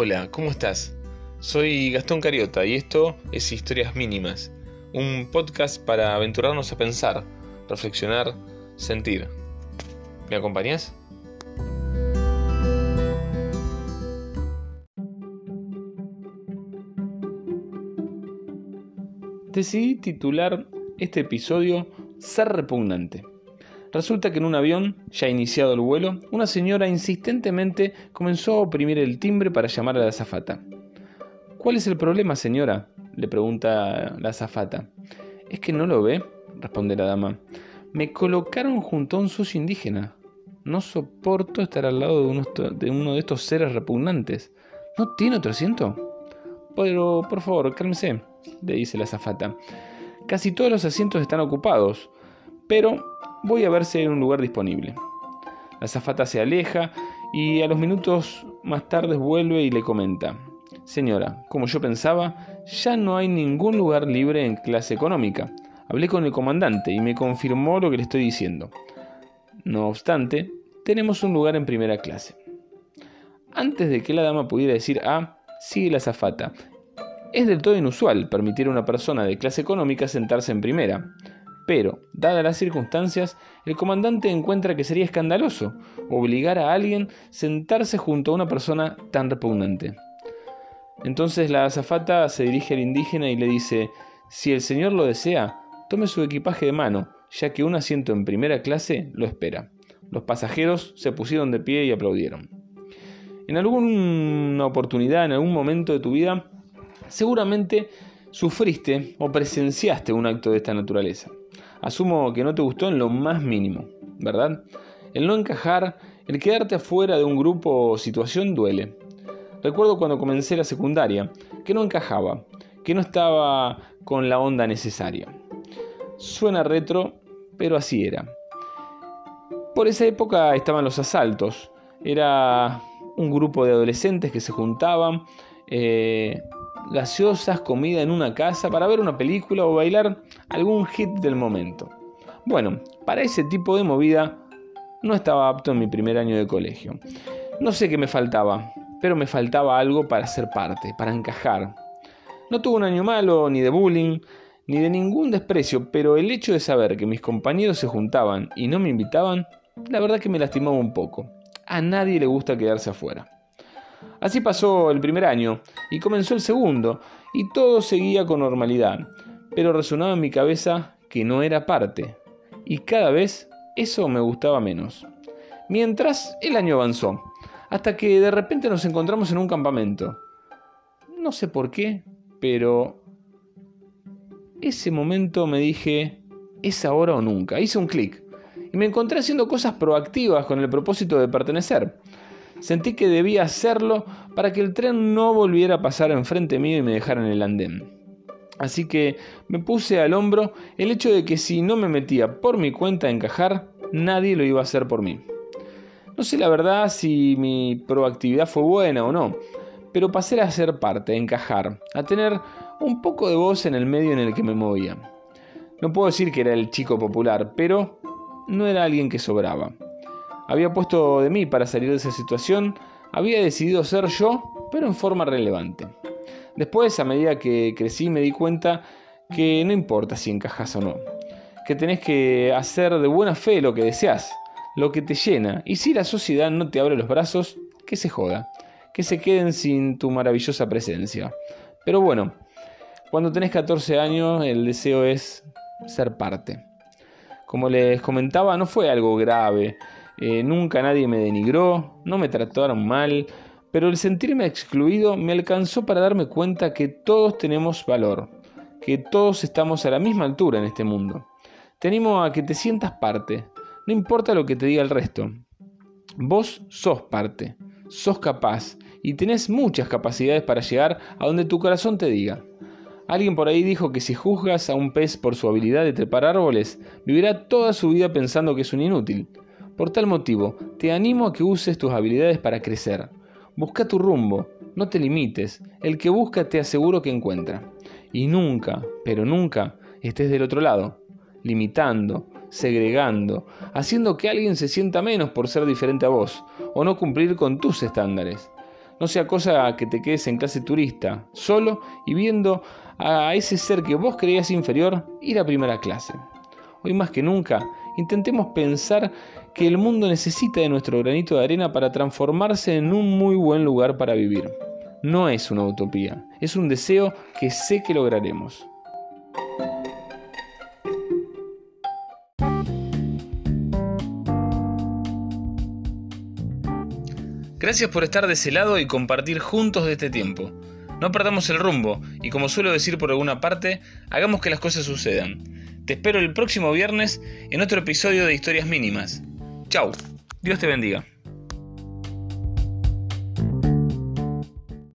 Hola, ¿cómo estás? Soy Gastón Cariota y esto es Historias Mínimas, un podcast para aventurarnos a pensar, reflexionar, sentir. ¿Me acompañas? Decidí titular este episodio Ser repugnante. Resulta que en un avión, ya iniciado el vuelo, una señora insistentemente comenzó a oprimir el timbre para llamar a la azafata. ¿Cuál es el problema, señora? le pregunta la azafata. ¿Es que no lo ve? responde la dama. Me colocaron junto a un socio indígena. No soporto estar al lado de uno, de uno de estos seres repugnantes. ¿No tiene otro asiento? Pero, por favor, cálmese, le dice la azafata. Casi todos los asientos están ocupados, pero Voy a ver si hay un lugar disponible. La zafata se aleja y a los minutos más tarde vuelve y le comenta. Señora, como yo pensaba, ya no hay ningún lugar libre en clase económica. Hablé con el comandante y me confirmó lo que le estoy diciendo. No obstante, tenemos un lugar en primera clase. Antes de que la dama pudiera decir A, sigue la zafata. Es del todo inusual permitir a una persona de clase económica sentarse en primera. Pero, dadas las circunstancias, el comandante encuentra que sería escandaloso obligar a alguien sentarse junto a una persona tan repugnante. Entonces la azafata se dirige al indígena y le dice, si el señor lo desea, tome su equipaje de mano, ya que un asiento en primera clase lo espera. Los pasajeros se pusieron de pie y aplaudieron. En alguna oportunidad, en algún momento de tu vida, seguramente sufriste o presenciaste un acto de esta naturaleza. Asumo que no te gustó en lo más mínimo, ¿verdad? El no encajar, el quedarte afuera de un grupo o situación duele. Recuerdo cuando comencé la secundaria, que no encajaba, que no estaba con la onda necesaria. Suena retro, pero así era. Por esa época estaban los asaltos. Era un grupo de adolescentes que se juntaban, eh, gaseosas, comida en una casa para ver una película o bailar algún hit del momento. Bueno, para ese tipo de movida no estaba apto en mi primer año de colegio. No sé qué me faltaba, pero me faltaba algo para ser parte, para encajar. No tuve un año malo, ni de bullying, ni de ningún desprecio, pero el hecho de saber que mis compañeros se juntaban y no me invitaban, la verdad que me lastimaba un poco. A nadie le gusta quedarse afuera. Así pasó el primer año y comenzó el segundo, y todo seguía con normalidad, pero resonaba en mi cabeza que no era parte, y cada vez eso me gustaba menos. Mientras el año avanzó, hasta que de repente nos encontramos en un campamento. No sé por qué, pero ese momento me dije, es ahora o nunca. Hice un clic y me encontré haciendo cosas proactivas con el propósito de pertenecer. Sentí que debía hacerlo para que el tren no volviera a pasar enfrente mío y me dejara en el andén. Así que me puse al hombro el hecho de que si no me metía por mi cuenta a encajar, nadie lo iba a hacer por mí. No sé la verdad si mi proactividad fue buena o no, pero pasé a ser parte, a encajar, a tener un poco de voz en el medio en el que me movía. No puedo decir que era el chico popular, pero no era alguien que sobraba. Había puesto de mí para salir de esa situación, había decidido ser yo, pero en forma relevante. Después, a medida que crecí, me di cuenta que no importa si encajas o no, que tenés que hacer de buena fe lo que deseas, lo que te llena, y si la sociedad no te abre los brazos, que se joda, que se queden sin tu maravillosa presencia. Pero bueno, cuando tenés 14 años, el deseo es ser parte. Como les comentaba, no fue algo grave, eh, nunca nadie me denigró, no me trataron mal, pero el sentirme excluido me alcanzó para darme cuenta que todos tenemos valor, que todos estamos a la misma altura en este mundo. Te animo a que te sientas parte, no importa lo que te diga el resto. Vos sos parte, sos capaz y tenés muchas capacidades para llegar a donde tu corazón te diga. Alguien por ahí dijo que si juzgas a un pez por su habilidad de trepar árboles, vivirá toda su vida pensando que es un inútil. Por tal motivo, te animo a que uses tus habilidades para crecer. Busca tu rumbo, no te limites. El que busca te aseguro que encuentra. Y nunca, pero nunca, estés del otro lado, limitando, segregando, haciendo que alguien se sienta menos por ser diferente a vos, o no cumplir con tus estándares. No sea cosa que te quedes en clase turista, solo y viendo a ese ser que vos creías inferior ir a primera clase. Hoy más que nunca, intentemos pensar que el mundo necesita de nuestro granito de arena para transformarse en un muy buen lugar para vivir. No es una utopía, es un deseo que sé que lograremos. Gracias por estar de ese lado y compartir juntos de este tiempo. No perdamos el rumbo y como suelo decir por alguna parte, hagamos que las cosas sucedan. Te espero el próximo viernes en otro episodio de Historias Mínimas. Chau, Dios te bendiga.